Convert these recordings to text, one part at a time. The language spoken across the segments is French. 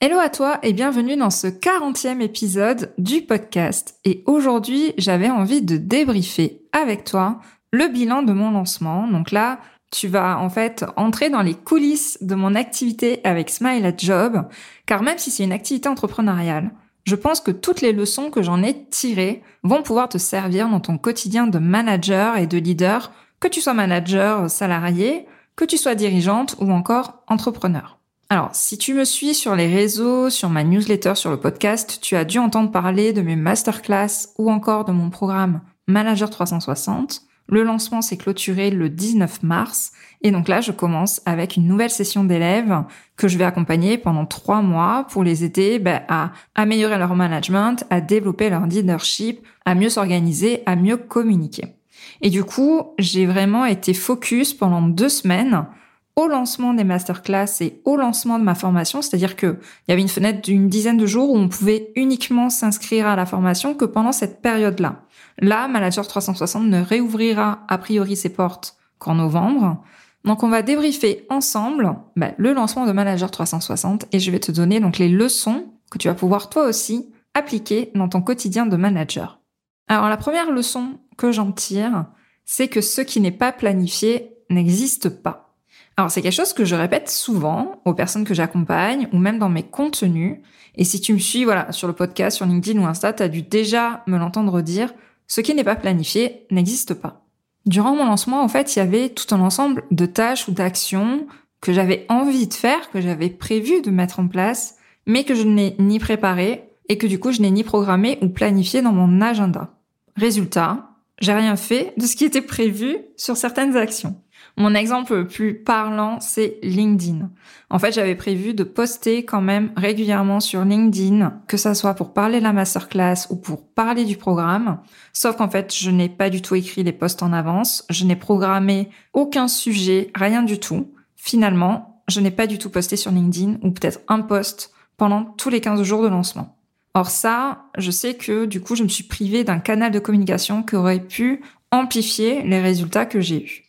Hello à toi et bienvenue dans ce 40e épisode du podcast. Et aujourd'hui, j'avais envie de débriefer avec toi le bilan de mon lancement. Donc là, tu vas en fait entrer dans les coulisses de mon activité avec Smile at Job, car même si c'est une activité entrepreneuriale, je pense que toutes les leçons que j'en ai tirées vont pouvoir te servir dans ton quotidien de manager et de leader, que tu sois manager, salarié, que tu sois dirigeante ou encore entrepreneur. Alors, si tu me suis sur les réseaux, sur ma newsletter, sur le podcast, tu as dû entendre parler de mes masterclass ou encore de mon programme Manager 360. Le lancement s'est clôturé le 19 mars et donc là, je commence avec une nouvelle session d'élèves que je vais accompagner pendant trois mois pour les aider ben, à améliorer leur management, à développer leur leadership, à mieux s'organiser, à mieux communiquer. Et du coup, j'ai vraiment été focus pendant deux semaines au lancement des masterclass et au lancement de ma formation, c'est-à-dire que il y avait une fenêtre d'une dizaine de jours où on pouvait uniquement s'inscrire à la formation que pendant cette période-là. Là, Manager 360 ne réouvrira a priori ses portes qu'en novembre. Donc on va débriefer ensemble bah, le lancement de Manager 360 et je vais te donner donc les leçons que tu vas pouvoir toi aussi appliquer dans ton quotidien de manager. Alors la première leçon que j'en tire, c'est que ce qui n'est pas planifié n'existe pas. Alors c'est quelque chose que je répète souvent aux personnes que j'accompagne ou même dans mes contenus. Et si tu me suis voilà sur le podcast, sur LinkedIn ou Insta, tu as dû déjà me l'entendre dire, ce qui n'est pas planifié n'existe pas. Durant mon lancement, en fait, il y avait tout un ensemble de tâches ou d'actions que j'avais envie de faire, que j'avais prévu de mettre en place, mais que je n'ai ni préparé et que du coup je n'ai ni programmé ou planifié dans mon agenda. Résultat, j'ai rien fait de ce qui était prévu sur certaines actions. Mon exemple le plus parlant, c'est LinkedIn. En fait, j'avais prévu de poster quand même régulièrement sur LinkedIn, que ça soit pour parler de la masterclass ou pour parler du programme. Sauf qu'en fait, je n'ai pas du tout écrit les posts en avance. Je n'ai programmé aucun sujet, rien du tout. Finalement, je n'ai pas du tout posté sur LinkedIn ou peut-être un post pendant tous les 15 jours de lancement. Or ça, je sais que du coup, je me suis privée d'un canal de communication qui aurait pu amplifier les résultats que j'ai eus.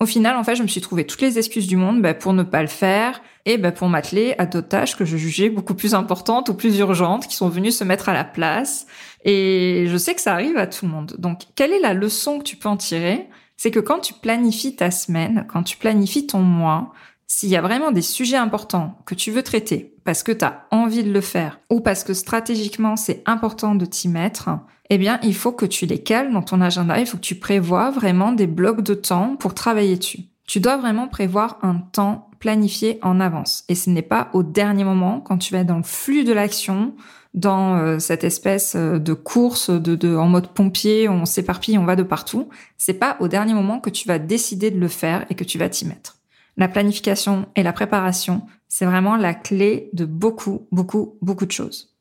Au final, en fait, je me suis trouvé toutes les excuses du monde bah, pour ne pas le faire et bah, pour m'atteler à d'autres tâches que je jugeais beaucoup plus importantes ou plus urgentes qui sont venues se mettre à la place. Et je sais que ça arrive à tout le monde. Donc, quelle est la leçon que tu peux en tirer? C'est que quand tu planifies ta semaine, quand tu planifies ton mois, s'il y a vraiment des sujets importants que tu veux traiter parce que tu as envie de le faire ou parce que stratégiquement c'est important de t'y mettre, eh bien, il faut que tu les cales dans ton agenda, il faut que tu prévois vraiment des blocs de temps pour travailler dessus. Tu dois vraiment prévoir un temps planifié en avance. Et ce n'est pas au dernier moment, quand tu vas dans le flux de l'action, dans euh, cette espèce euh, de course de, de, en mode pompier, on s'éparpille, on va de partout. C'est pas au dernier moment que tu vas décider de le faire et que tu vas t'y mettre. La planification et la préparation, c'est vraiment la clé de beaucoup, beaucoup, beaucoup de choses.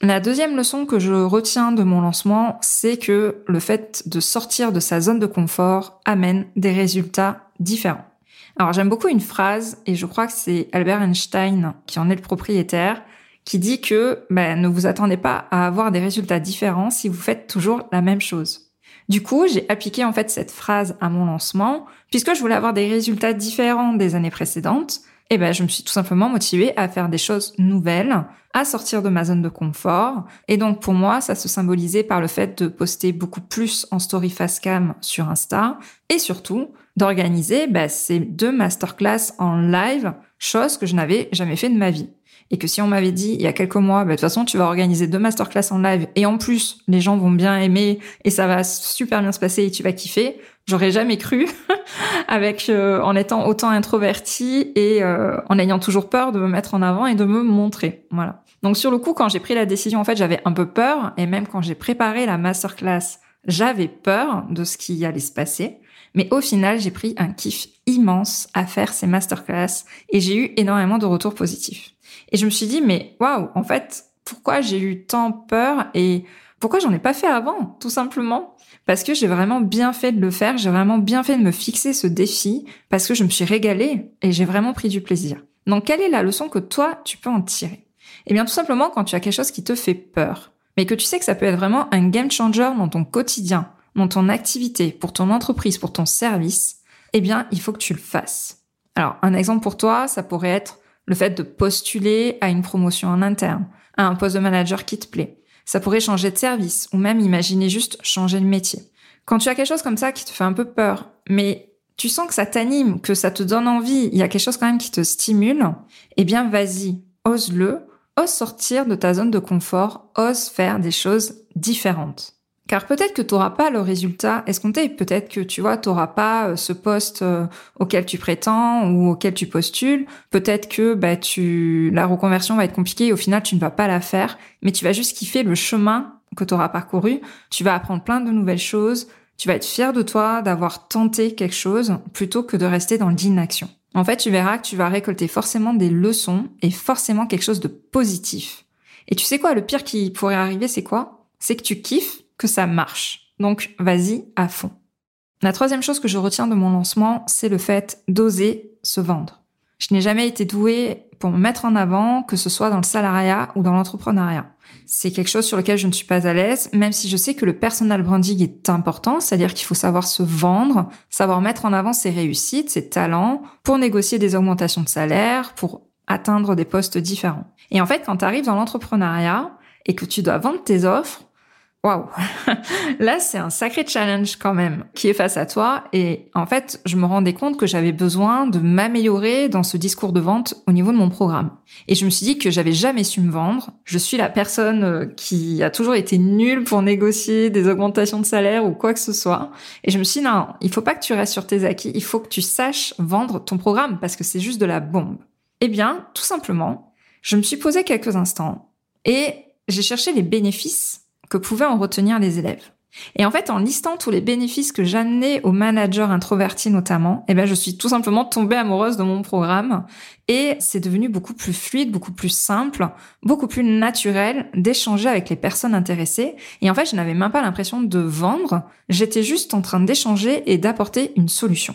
La deuxième leçon que je retiens de mon lancement, c'est que le fait de sortir de sa zone de confort amène des résultats différents. Alors j'aime beaucoup une phrase, et je crois que c'est Albert Einstein qui en est le propriétaire, qui dit que ben, ne vous attendez pas à avoir des résultats différents si vous faites toujours la même chose. Du coup, j'ai appliqué en fait cette phrase à mon lancement, puisque je voulais avoir des résultats différents des années précédentes, et ben je me suis tout simplement motivée à faire des choses nouvelles, à sortir de ma zone de confort. Et donc pour moi, ça se symbolisait par le fait de poster beaucoup plus en story face cam sur Insta et surtout d'organiser ben, ces deux masterclass en live, chose que je n'avais jamais fait de ma vie. Et que si on m'avait dit il y a quelques mois, ben, de toute façon tu vas organiser deux masterclass en live et en plus les gens vont bien aimer et ça va super bien se passer et tu vas kiffer, J'aurais jamais cru, avec euh, en étant autant introverti et euh, en ayant toujours peur de me mettre en avant et de me montrer. Voilà. Donc sur le coup, quand j'ai pris la décision, en fait, j'avais un peu peur et même quand j'ai préparé la masterclass, j'avais peur de ce qui allait se passer. Mais au final, j'ai pris un kiff immense à faire ces masterclass et j'ai eu énormément de retours positifs. Et je me suis dit, mais waouh, en fait, pourquoi j'ai eu tant peur et pourquoi j'en ai pas fait avant, tout simplement? Parce que j'ai vraiment bien fait de le faire, j'ai vraiment bien fait de me fixer ce défi, parce que je me suis régalée et j'ai vraiment pris du plaisir. Donc quelle est la leçon que toi, tu peux en tirer? Eh bien tout simplement quand tu as quelque chose qui te fait peur, mais que tu sais que ça peut être vraiment un game changer dans ton quotidien, dans ton activité, pour ton entreprise, pour ton service, eh bien il faut que tu le fasses. Alors un exemple pour toi, ça pourrait être le fait de postuler à une promotion en interne, à un poste de manager qui te plaît. Ça pourrait changer de service ou même imaginer juste changer de métier. Quand tu as quelque chose comme ça qui te fait un peu peur, mais tu sens que ça t'anime, que ça te donne envie, il y a quelque chose quand même qui te stimule, eh bien vas-y, ose-le, ose sortir de ta zone de confort, ose faire des choses différentes. Car peut-être que tu n'auras pas le résultat escompté, peut-être que tu vois, tu pas euh, ce poste euh, auquel tu prétends ou auquel tu postules, peut-être que bah, tu la reconversion va être compliquée et au final tu ne vas pas la faire, mais tu vas juste kiffer le chemin que tu auras parcouru, tu vas apprendre plein de nouvelles choses, tu vas être fier de toi d'avoir tenté quelque chose plutôt que de rester dans l'inaction. En fait, tu verras que tu vas récolter forcément des leçons et forcément quelque chose de positif. Et tu sais quoi, le pire qui pourrait arriver, c'est quoi? C'est que tu kiffes, que ça marche. Donc, vas-y à fond. La troisième chose que je retiens de mon lancement, c'est le fait d'oser se vendre. Je n'ai jamais été douée pour me mettre en avant, que ce soit dans le salariat ou dans l'entrepreneuriat. C'est quelque chose sur lequel je ne suis pas à l'aise, même si je sais que le personal branding est important, c'est-à-dire qu'il faut savoir se vendre, savoir mettre en avant ses réussites, ses talents, pour négocier des augmentations de salaire, pour atteindre des postes différents. Et en fait, quand tu arrives dans l'entrepreneuriat et que tu dois vendre tes offres, waouh, là c'est un sacré challenge quand même qui est face à toi. Et en fait, je me rendais compte que j'avais besoin de m'améliorer dans ce discours de vente au niveau de mon programme. Et je me suis dit que j'avais jamais su me vendre. Je suis la personne euh, qui a toujours été nulle pour négocier des augmentations de salaire ou quoi que ce soit. Et je me suis dit non, il faut pas que tu restes sur tes acquis. Il faut que tu saches vendre ton programme parce que c'est juste de la bombe. Eh bien, tout simplement, je me suis posé quelques instants et j'ai cherché les bénéfices que pouvaient en retenir les élèves. Et en fait, en listant tous les bénéfices que j'amenais aux managers introvertis notamment, eh ben, je suis tout simplement tombée amoureuse de mon programme et c'est devenu beaucoup plus fluide, beaucoup plus simple, beaucoup plus naturel d'échanger avec les personnes intéressées. Et en fait, je n'avais même pas l'impression de vendre, j'étais juste en train d'échanger et d'apporter une solution.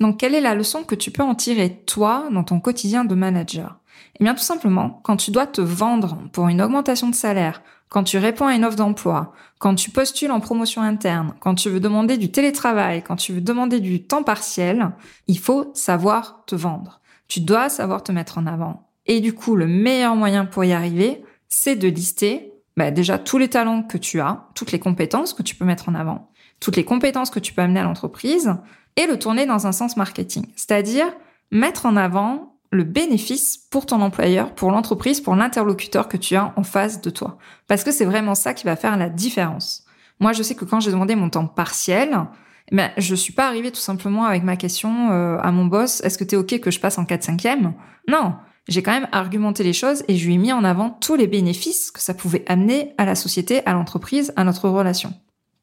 Donc, quelle est la leçon que tu peux en tirer toi dans ton quotidien de manager? Eh bien, tout simplement, quand tu dois te vendre pour une augmentation de salaire, quand tu réponds à une offre d'emploi, quand tu postules en promotion interne, quand tu veux demander du télétravail, quand tu veux demander du temps partiel, il faut savoir te vendre. Tu dois savoir te mettre en avant. Et du coup, le meilleur moyen pour y arriver, c'est de lister bah, déjà tous les talents que tu as, toutes les compétences que tu peux mettre en avant, toutes les compétences que tu peux amener à l'entreprise, et le tourner dans un sens marketing. C'est-à-dire mettre en avant le bénéfice pour ton employeur, pour l'entreprise, pour l'interlocuteur que tu as en face de toi. Parce que c'est vraiment ça qui va faire la différence. Moi, je sais que quand j'ai demandé mon temps partiel, ben, je suis pas arrivée tout simplement avec ma question euh, à mon boss, est-ce que tu es OK que je passe en 4-5e Non, j'ai quand même argumenté les choses et je lui ai mis en avant tous les bénéfices que ça pouvait amener à la société, à l'entreprise, à notre relation.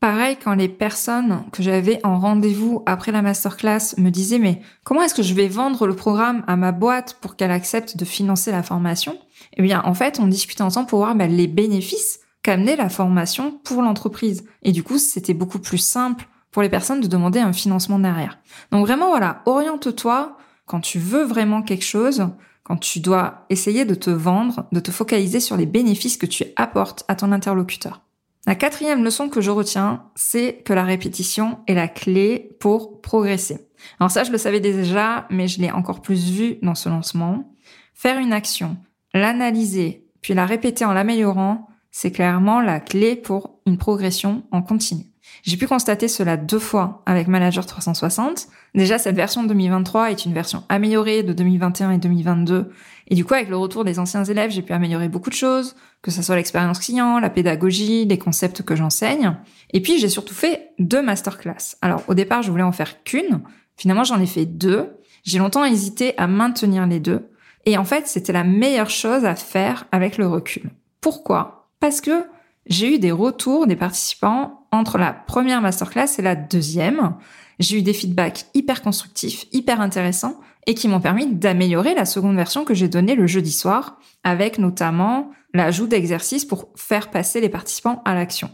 Pareil, quand les personnes que j'avais en rendez-vous après la masterclass me disaient mais comment est-ce que je vais vendre le programme à ma boîte pour qu'elle accepte de financer la formation? Eh bien, en fait, on discutait ensemble pour voir bah, les bénéfices qu'amenait la formation pour l'entreprise. Et du coup, c'était beaucoup plus simple pour les personnes de demander un financement derrière. Donc vraiment, voilà, oriente-toi quand tu veux vraiment quelque chose, quand tu dois essayer de te vendre, de te focaliser sur les bénéfices que tu apportes à ton interlocuteur. La quatrième leçon que je retiens, c'est que la répétition est la clé pour progresser. Alors ça, je le savais déjà, mais je l'ai encore plus vu dans ce lancement. Faire une action, l'analyser, puis la répéter en l'améliorant, c'est clairement la clé pour une progression en continu. J'ai pu constater cela deux fois avec Manager 360. Déjà, cette version 2023 est une version améliorée de 2021 et 2022. Et du coup, avec le retour des anciens élèves, j'ai pu améliorer beaucoup de choses, que ce soit l'expérience client, la pédagogie, les concepts que j'enseigne. Et puis, j'ai surtout fait deux masterclass. Alors, au départ, je voulais en faire qu'une. Finalement, j'en ai fait deux. J'ai longtemps hésité à maintenir les deux. Et en fait, c'était la meilleure chose à faire avec le recul. Pourquoi? Parce que j'ai eu des retours des participants entre la première masterclass et la deuxième. j'ai eu des feedbacks hyper constructifs, hyper intéressants et qui m'ont permis d'améliorer la seconde version que j'ai donnée le jeudi soir avec notamment l'ajout d'exercices pour faire passer les participants à l'action.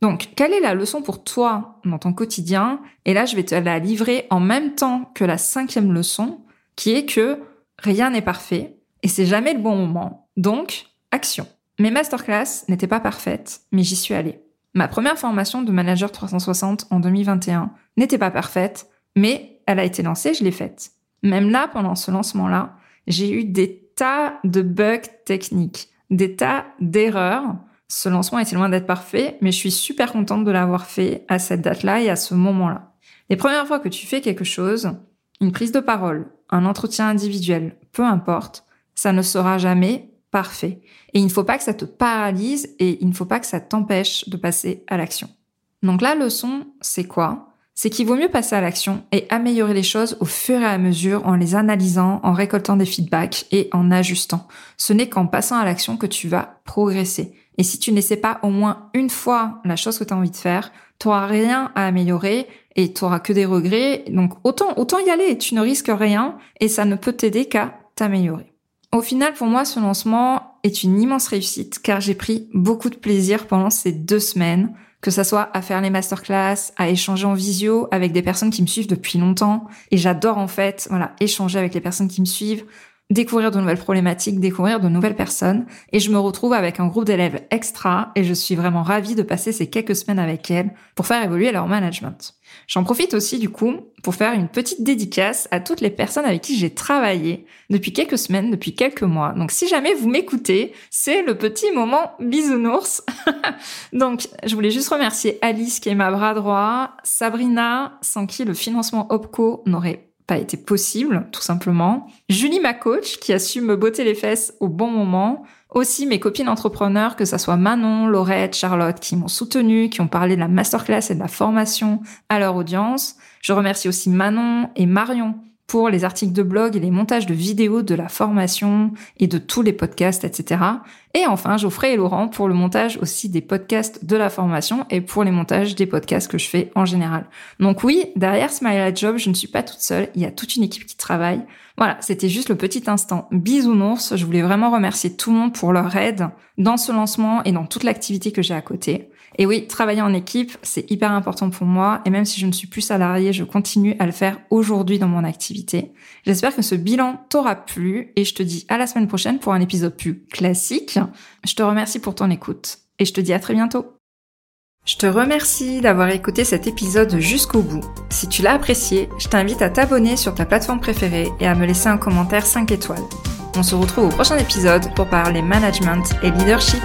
Donc, quelle est la leçon pour toi dans ton quotidien? Et là, je vais te la livrer en même temps que la cinquième leçon, qui est que rien n'est parfait et c'est jamais le bon moment. Donc, action. Mes masterclass n'étaient pas parfaites, mais j'y suis allée. Ma première formation de manager 360 en 2021 n'était pas parfaite, mais elle a été lancée, je l'ai faite. Même là, pendant ce lancement-là, j'ai eu des tas de bugs techniques, des tas d'erreurs ce lancement était loin d'être parfait, mais je suis super contente de l'avoir fait à cette date-là et à ce moment-là. Les premières fois que tu fais quelque chose, une prise de parole, un entretien individuel, peu importe, ça ne sera jamais parfait. Et il ne faut pas que ça te paralyse et il ne faut pas que ça t'empêche de passer à l'action. Donc la leçon, c'est quoi? C'est qu'il vaut mieux passer à l'action et améliorer les choses au fur et à mesure en les analysant, en récoltant des feedbacks et en ajustant. Ce n'est qu'en passant à l'action que tu vas progresser. Et si tu n'essaies pas au moins une fois la chose que tu as envie de faire, tu n'auras rien à améliorer et tu auras que des regrets. Donc autant, autant y aller, tu ne risques rien et ça ne peut t'aider qu'à t'améliorer. Au final, pour moi, ce lancement est une immense réussite car j'ai pris beaucoup de plaisir pendant ces deux semaines, que ça soit à faire les masterclass, à échanger en visio avec des personnes qui me suivent depuis longtemps. Et j'adore en fait, voilà, échanger avec les personnes qui me suivent, découvrir de nouvelles problématiques, découvrir de nouvelles personnes. Et je me retrouve avec un groupe d'élèves extra et je suis vraiment ravie de passer ces quelques semaines avec elles pour faire évoluer leur management. J'en profite aussi du coup pour faire une petite dédicace à toutes les personnes avec qui j'ai travaillé depuis quelques semaines, depuis quelques mois. Donc si jamais vous m'écoutez, c'est le petit moment bisounours. Donc je voulais juste remercier Alice qui est ma bras droit, Sabrina sans qui le financement OPCO n'aurait pas été possible, tout simplement. Julie, ma coach, qui a su me botter les fesses au bon moment. Aussi mes copines entrepreneurs, que ça soit Manon, Laurette, Charlotte, qui m'ont soutenu, qui ont parlé de la masterclass et de la formation à leur audience. Je remercie aussi Manon et Marion pour les articles de blog et les montages de vidéos de la formation et de tous les podcasts, etc. Et enfin, Geoffrey et Laurent pour le montage aussi des podcasts de la formation et pour les montages des podcasts que je fais en général. Donc oui, derrière Smile Job, je ne suis pas toute seule, il y a toute une équipe qui travaille. Voilà, c'était juste le petit instant bisounours. Je voulais vraiment remercier tout le monde pour leur aide dans ce lancement et dans toute l'activité que j'ai à côté. Et oui, travailler en équipe, c'est hyper important pour moi. Et même si je ne suis plus salariée, je continue à le faire aujourd'hui dans mon activité. J'espère que ce bilan t'aura plu et je te dis à la semaine prochaine pour un épisode plus classique. Je te remercie pour ton écoute et je te dis à très bientôt. Je te remercie d'avoir écouté cet épisode jusqu'au bout. Si tu l'as apprécié, je t'invite à t'abonner sur ta plateforme préférée et à me laisser un commentaire 5 étoiles. On se retrouve au prochain épisode pour parler management et leadership.